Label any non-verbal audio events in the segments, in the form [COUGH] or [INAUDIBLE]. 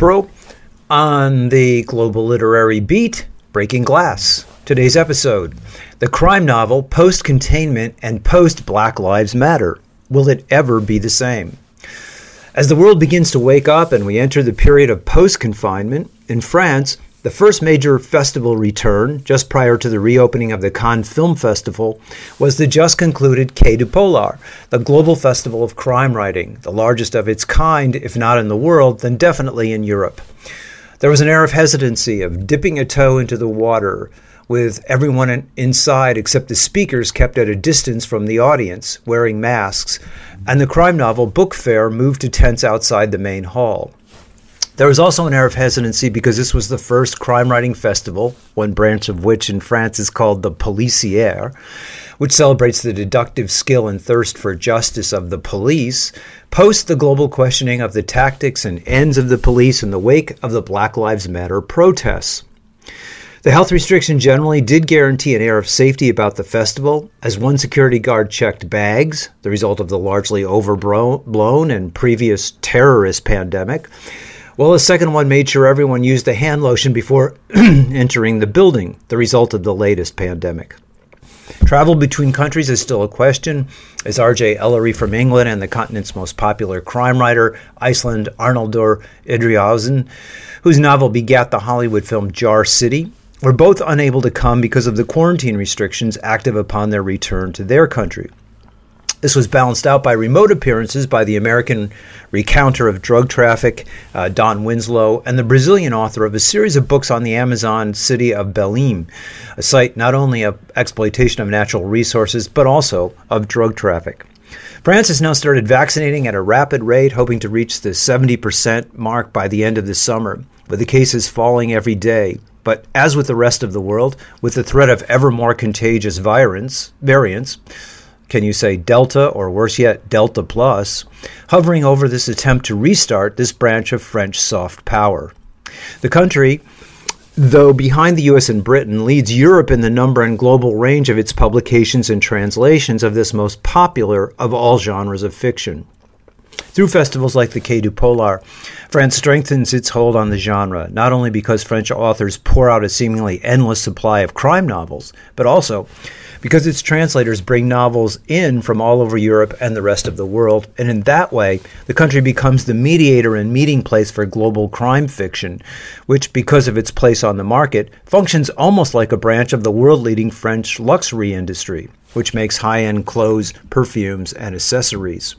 Broe on the Global Literary Beat, Breaking Glass. Today's episode The crime novel Post Containment and Post Black Lives Matter. Will it ever be the same? As the world begins to wake up and we enter the period of post confinement, in France, the first major festival return, just prior to the reopening of the Cannes Film Festival, was the just concluded Quais du Polar, the global festival of crime writing, the largest of its kind, if not in the world, then definitely in Europe. There was an air of hesitancy, of dipping a toe into the water, with everyone inside except the speakers kept at a distance from the audience, wearing masks, and the crime novel Book Fair moved to tents outside the main hall. There was also an air of hesitancy because this was the first crime writing festival, one branch of which in France is called the Policière, which celebrates the deductive skill and thirst for justice of the police, post the global questioning of the tactics and ends of the police in the wake of the Black Lives Matter protests. The health restriction generally did guarantee an air of safety about the festival, as one security guard checked bags, the result of the largely overblown and previous terrorist pandemic, well, the second one made sure everyone used a hand lotion before [CLEARS THROAT] entering the building, the result of the latest pandemic. Travel between countries is still a question, as R.J. Ellory from England and the continent's most popular crime writer, Iceland Arnaldur Indriðason, whose novel begat the Hollywood film Jar City, were both unable to come because of the quarantine restrictions active upon their return to their country. This was balanced out by remote appearances by the American recounter of drug traffic, uh, Don Winslow, and the Brazilian author of a series of books on the Amazon city of Belém, a site not only of exploitation of natural resources, but also of drug traffic. France has now started vaccinating at a rapid rate, hoping to reach the 70% mark by the end of the summer, with the cases falling every day. But as with the rest of the world, with the threat of ever more contagious variants, variants can you say Delta or worse yet, Delta Plus, hovering over this attempt to restart this branch of French soft power. The country, though behind the US and Britain, leads Europe in the number and global range of its publications and translations of this most popular of all genres of fiction. Through festivals like the Quais du Polar, France strengthens its hold on the genre, not only because French authors pour out a seemingly endless supply of crime novels, but also because its translators bring novels in from all over Europe and the rest of the world, and in that way, the country becomes the mediator and meeting place for global crime fiction, which, because of its place on the market, functions almost like a branch of the world leading French luxury industry, which makes high end clothes, perfumes, and accessories.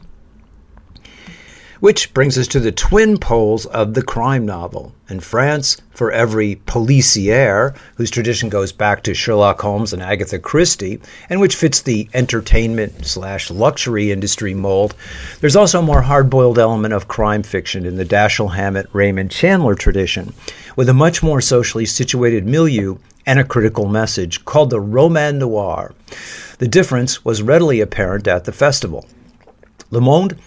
Which brings us to the twin poles of the crime novel. In France, for every policière, whose tradition goes back to Sherlock Holmes and Agatha Christie, and which fits the entertainment slash luxury industry mold, there's also a more hard boiled element of crime fiction in the Dashiell Hammett Raymond Chandler tradition, with a much more socially situated milieu and a critical message called the roman noir. The difference was readily apparent at the festival. Le Monde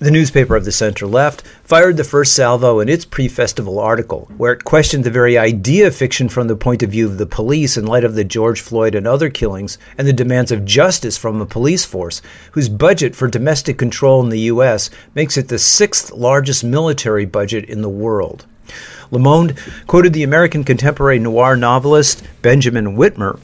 the newspaper of the center left fired the first salvo in its pre festival article, where it questioned the very idea of fiction from the point of view of the police in light of the George Floyd and other killings and the demands of justice from a police force whose budget for domestic control in the U.S. makes it the sixth largest military budget in the world. Le Monde quoted the American contemporary noir novelist Benjamin Whitmer,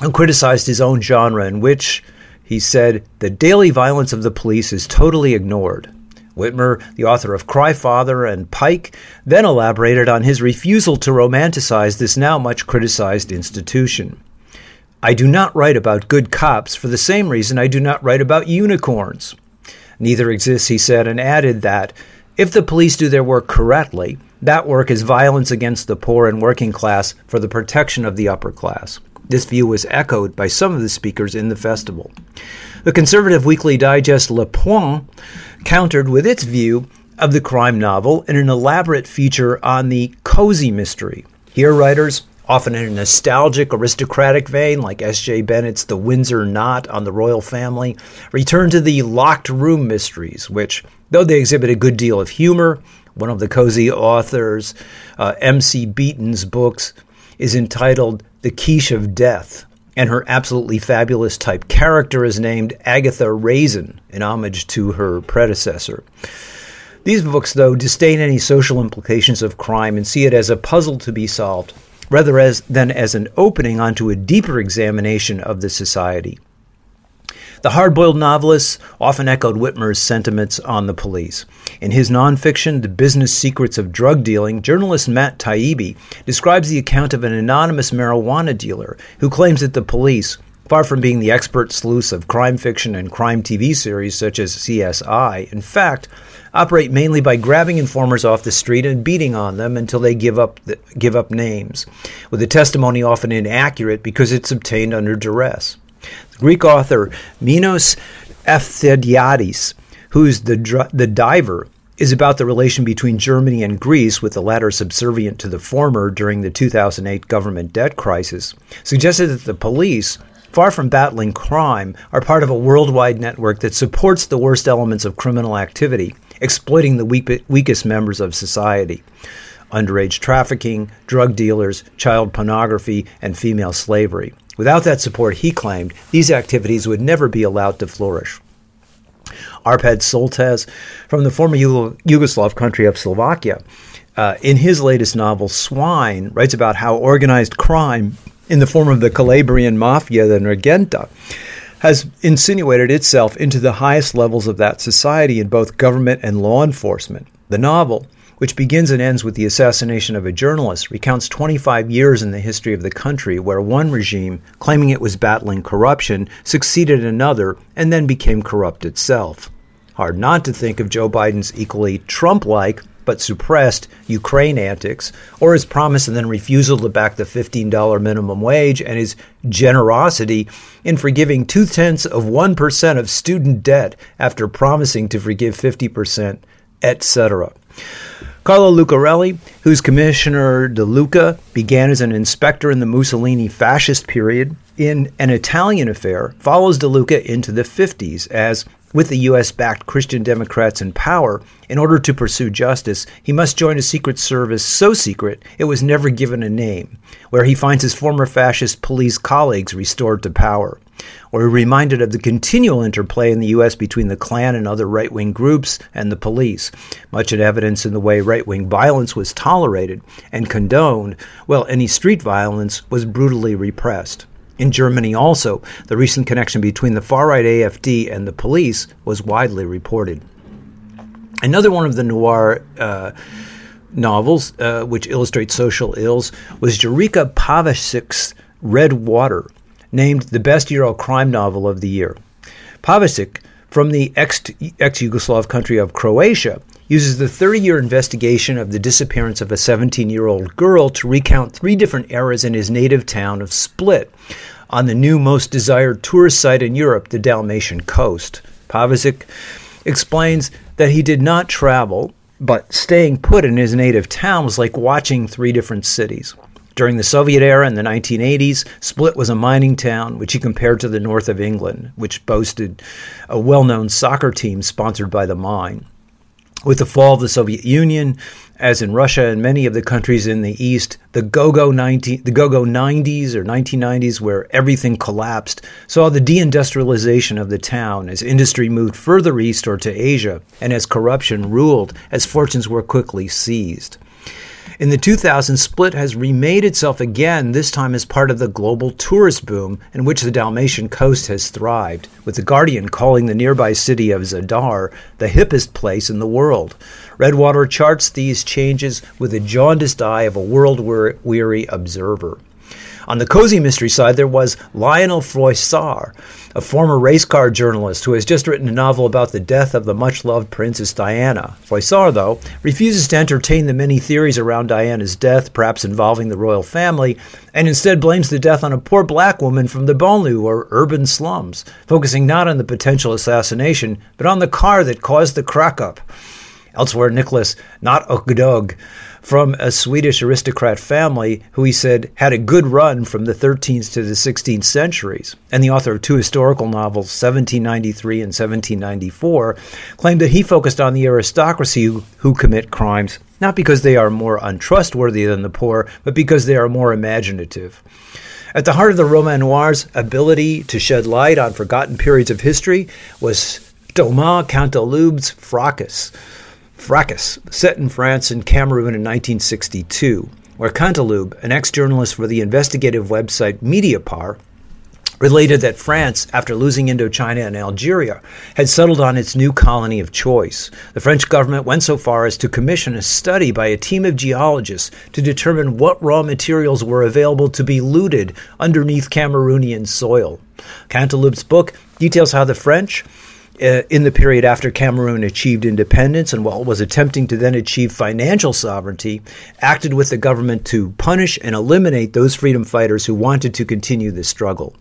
who criticized his own genre, in which he said, The daily violence of the police is totally ignored. Whitmer, the author of Cry Father and Pike, then elaborated on his refusal to romanticize this now much criticized institution. I do not write about good cops for the same reason I do not write about unicorns. Neither exists, he said, and added that if the police do their work correctly, That work is violence against the poor and working class for the protection of the upper class. This view was echoed by some of the speakers in the festival. The conservative weekly digest Le Point countered with its view of the crime novel in an elaborate feature on the cozy mystery. Here, writers, often in a nostalgic, aristocratic vein, like S.J. Bennett's The Windsor Knot on the royal family, return to the locked room mysteries, which, though they exhibit a good deal of humor, one of the cozy authors, uh, M.C. Beaton's books, is entitled The Quiche of Death, and her absolutely fabulous type character is named Agatha Raisin, in homage to her predecessor. These books, though, disdain any social implications of crime and see it as a puzzle to be solved, rather as, than as an opening onto a deeper examination of the society. The hard boiled novelist often echoed Whitmer's sentiments on the police. In his nonfiction, The Business Secrets of Drug Dealing, journalist Matt Taibbi describes the account of an anonymous marijuana dealer who claims that the police, far from being the expert sleuths of crime fiction and crime TV series such as CSI, in fact, operate mainly by grabbing informers off the street and beating on them until they give up the, give up names, with the testimony often inaccurate because it's obtained under duress. Greek author Minos Efstathiadis, who's the, dr- the diver, is about the relation between Germany and Greece, with the latter subservient to the former during the 2008 government debt crisis, suggested that the police, far from battling crime, are part of a worldwide network that supports the worst elements of criminal activity, exploiting the weak- weakest members of society underage trafficking, drug dealers, child pornography, and female slavery. Without that support, he claimed, these activities would never be allowed to flourish. Arpad Soltesz, from the former Yugoslav country of Slovakia, uh, in his latest novel, Swine, writes about how organized crime, in the form of the Calabrian mafia, the Ndrangheta, has insinuated itself into the highest levels of that society in both government and law enforcement. The novel, which begins and ends with the assassination of a journalist, recounts 25 years in the history of the country where one regime, claiming it was battling corruption, succeeded another and then became corrupt itself. Hard not to think of Joe Biden's equally Trump like but suppressed Ukraine antics, or his promise and then refusal to back the $15 minimum wage, and his generosity in forgiving two tenths of 1% of student debt after promising to forgive 50%, etc. Carlo Lucarelli, whose Commissioner De Luca began as an inspector in the Mussolini fascist period in an Italian affair, follows De Luca into the 50s as, with the U.S. backed Christian Democrats in power, in order to pursue justice, he must join a secret service so secret it was never given a name, where he finds his former fascist police colleagues restored to power. We're reminded of the continual interplay in the U.S. between the Klan and other right wing groups and the police, much in evidence in the way right wing violence was tolerated and condoned, while any street violence was brutally repressed. In Germany, also, the recent connection between the far right AFD and the police was widely reported. Another one of the noir uh, novels, uh, which illustrates social ills, was Jurica Pavičić's Red Water, named the best Euro crime novel of the year. Pavičić, from the ex Yugoslav country of Croatia, uses the 30 year investigation of the disappearance of a 17 year old girl to recount three different eras in his native town of Split on the new most desired tourist site in Europe, the Dalmatian coast. Pavičić explains that he did not travel, but staying put in his native town was like watching three different cities. During the Soviet era in the 1980s, Split was a mining town, which he compared to the north of England, which boasted a well known soccer team sponsored by the mine. With the fall of the Soviet Union, as in Russia and many of the countries in the East, the go-go 90, the go-go 90s or 1990s, where everything collapsed, saw the deindustrialization of the town as industry moved further east or to Asia, and as corruption ruled, as fortunes were quickly seized. In the 2000s, Split has remade itself again, this time as part of the global tourist boom in which the Dalmatian coast has thrived, with The Guardian calling the nearby city of Zadar the hippest place in the world. Redwater charts these changes with the jaundiced eye of a world weary observer. On the cozy mystery side, there was Lionel Froissart, a former race car journalist who has just written a novel about the death of the much loved Princess Diana. Froissart, though, refuses to entertain the many theories around Diana's death, perhaps involving the royal family, and instead blames the death on a poor black woman from the banlieue or urban slums, focusing not on the potential assassination, but on the car that caused the crack up. Elsewhere, Nicholas, not Okdog, from a Swedish aristocrat family who he said had a good run from the 13th to the 16th centuries, and the author of two historical novels, 1793 and 1794, claimed that he focused on the aristocracy who, commit crimes not because they are more untrustworthy than the poor, but because they are more imaginative. At the heart of the Roman Noir's ability to shed light on forgotten periods of history was Thomas Cantaloube's Fracas, Fracas, set in France and Cameroon in 1962, where Cantaloube, an ex journalist for the investigative website Mediapart, related that France, after losing Indochina and Algeria, had settled on its new colony of choice. The French government went so far as to commission a study by a team of geologists to determine what raw materials were available to be looted underneath Cameroonian soil. Cantaloube's book details how the French, Uh, in the period after Cameroon achieved independence and while it was attempting to then achieve financial sovereignty, acted with the government to punish and eliminate those freedom fighters who wanted to continue the struggle.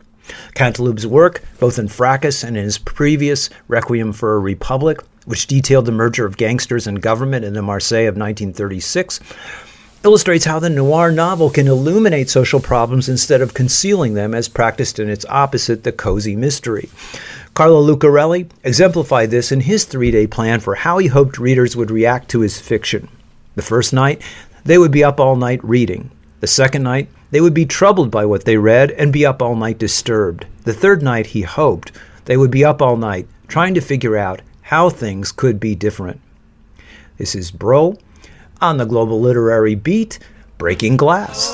Cantaloube's work, both in Fracas and in his previous Requiem for a Republic, which detailed the merger of gangsters and government in the Marseille of 1936, illustrates how the noir novel can illuminate social problems instead of concealing them as practiced in its opposite, the cozy mystery. Carlo Lucarelli exemplified this in his three day plan for how he hoped readers would react to his fiction. The first night, they would be up all night reading. The second night, they would be troubled by what they read and be up all night disturbed. The third night, he hoped, they would be up all night trying to figure out how things could be different. This is Broe on the Global Literary Beat, Breaking Glass.